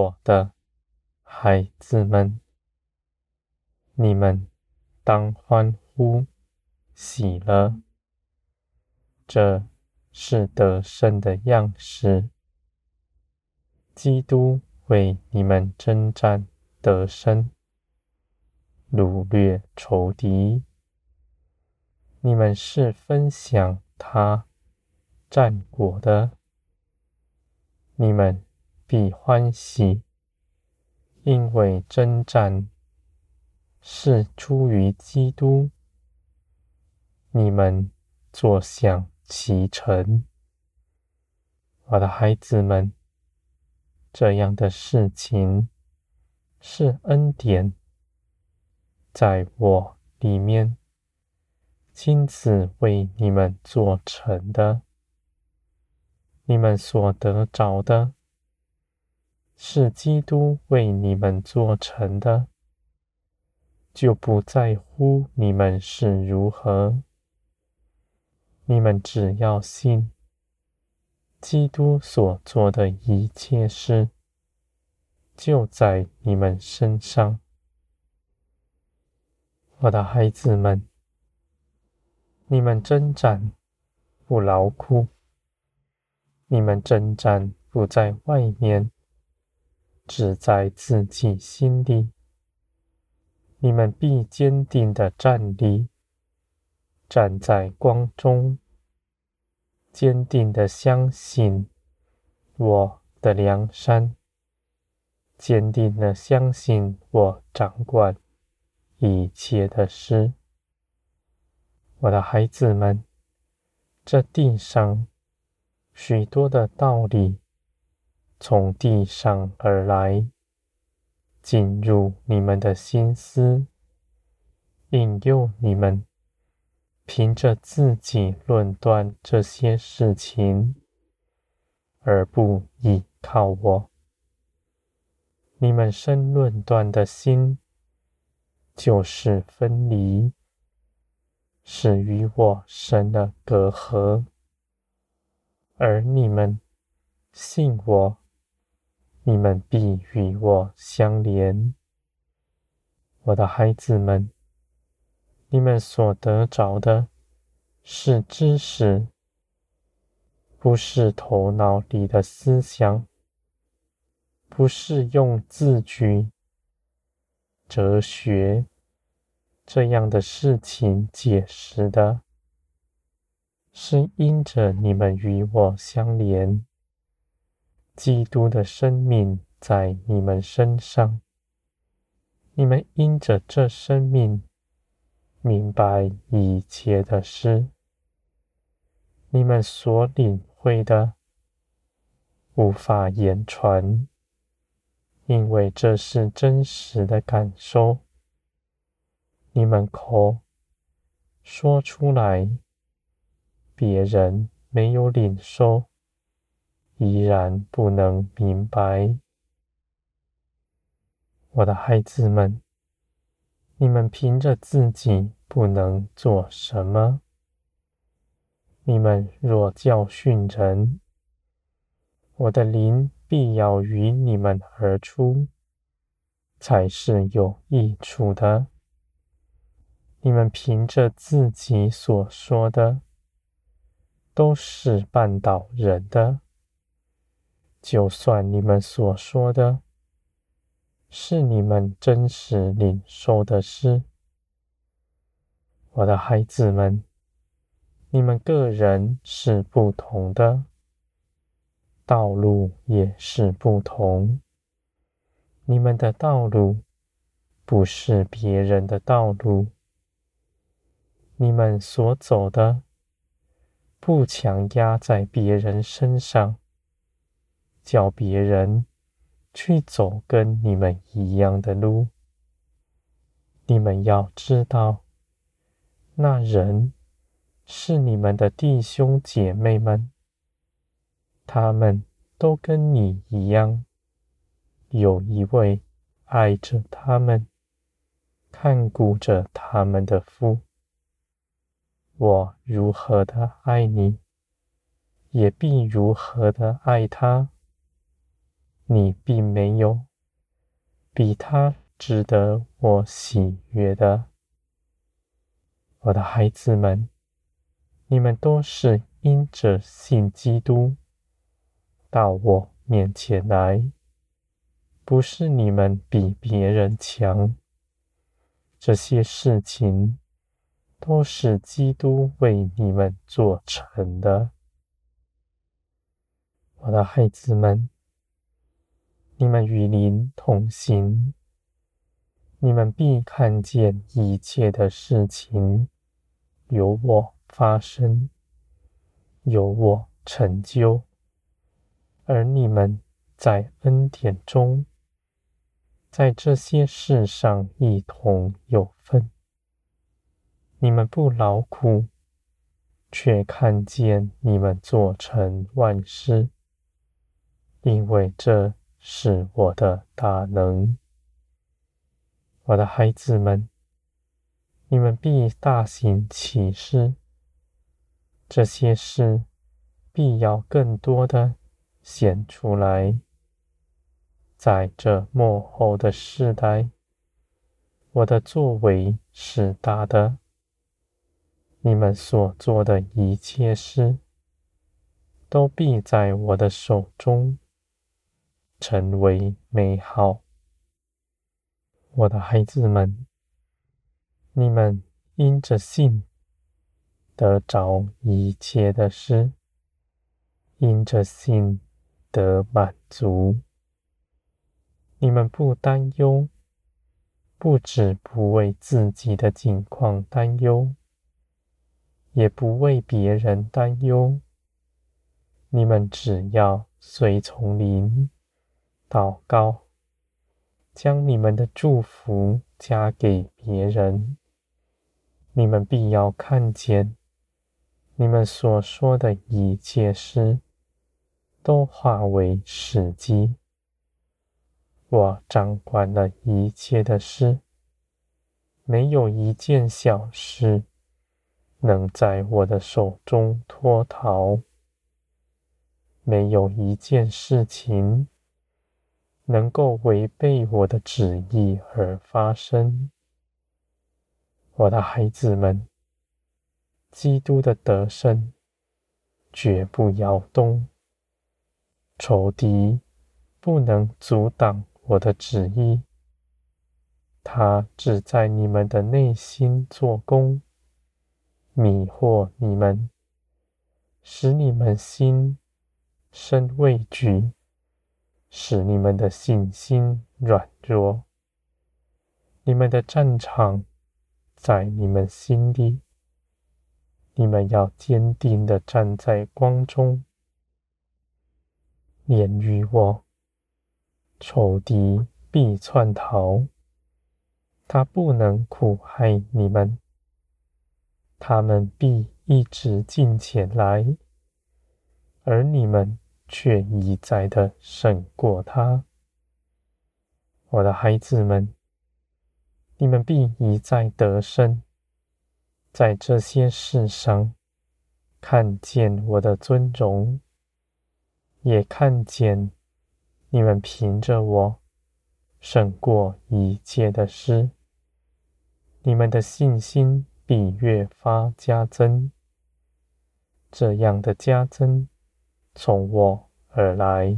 我的孩子们，你们当欢呼喜乐，这是得胜的样式。基督为你们征战得胜，掳掠仇敌。你们是分享他战果的，你们必欢喜，因为征战是出于基督。你们坐享其成，我的孩子们。这样的事情是恩典，在我里面亲自为你们做成的。你们所得着的，是基督为你们做成的，就不在乎你们是如何。你们只要信。基督所做的一切事，就在你们身上，我的孩子们。你们征战不劳苦，你们征战不在外面，只在自己心里。你们必坚定的站立，站在光中。坚定的相信我的良善，坚定的相信我掌管一切的事。我的孩子们，这地上许多的道理从地上而来，进入你们的心思，引诱你们。凭着自己论断这些事情，而不依靠我，你们生论断的心，就是分离，是与我生了隔阂；而你们信我，你们必与我相连，我的孩子们。你们所得着的是知识，不是头脑里的思想，不是用字句、哲学这样的事情解释的，是因着你们与我相连，基督的生命在你们身上，你们因着这生命。明白一切的事，你们所领会的无法言传，因为这是真实的感受。你们口说出来，别人没有领受，依然不能明白。我的孩子们。你们凭着自己不能做什么，你们若教训人，我的灵必要与你们而出，才是有益处的。你们凭着自己所说的，都是绊倒人的，就算你们所说的。是你们真实领受的事，我的孩子们，你们个人是不同的，道路也是不同。你们的道路不是别人的道路，你们所走的不强压在别人身上，叫别人。去走跟你们一样的路，你们要知道，那人是你们的弟兄姐妹们，他们都跟你一样，有一位爱着他们、看顾着他们的父。我如何的爱你，也必如何的爱他。你并没有比他值得我喜悦的。我的孩子们，你们都是因着信基督到我面前来，不是你们比别人强。这些事情都是基督为你们做成的。我的孩子们，你们与灵同行，你们必看见一切的事情由我发生，由我成就，而你们在恩典中，在这些事上一同有分。你们不劳苦，却看见你们做成万事。因为这是我的大能，我的孩子们，你们必大行其事，这些事必要更多的显出来。在这幕后的世代，我的作为是大的，你们所做的一切事，都必在我的手中。成为美好，我的孩子们，你们因着信得着一切的事，因着信得满足。你们不担忧，不止不为自己的境况担忧，也不为别人担忧。你们只要随从灵。祷告，将你们的祝福加给别人，你们必要看见，你们所说的一切事都化为实际。我掌管了一切的事，没有一件小事能在我的手中脱逃，没有一件事情。能够违背我的旨意而发生，我的孩子们，基督的得胜绝不摇动，仇敌不能阻挡我的旨意，他只在你们的内心做工，迷惑你们，使你们心生畏惧。使你们的信心软弱，你们的战场在你们心里，你们要坚定的站在光中。连于我，仇敌必窜逃，他不能苦害你们，他们必一直近前来，而你们。却一再的胜过他，我的孩子们，你们必一再得胜，在这些事上看见我的尊荣，也看见你们凭着我胜过一切的诗，你们的信心必越发加增，这样的加增。从我而来。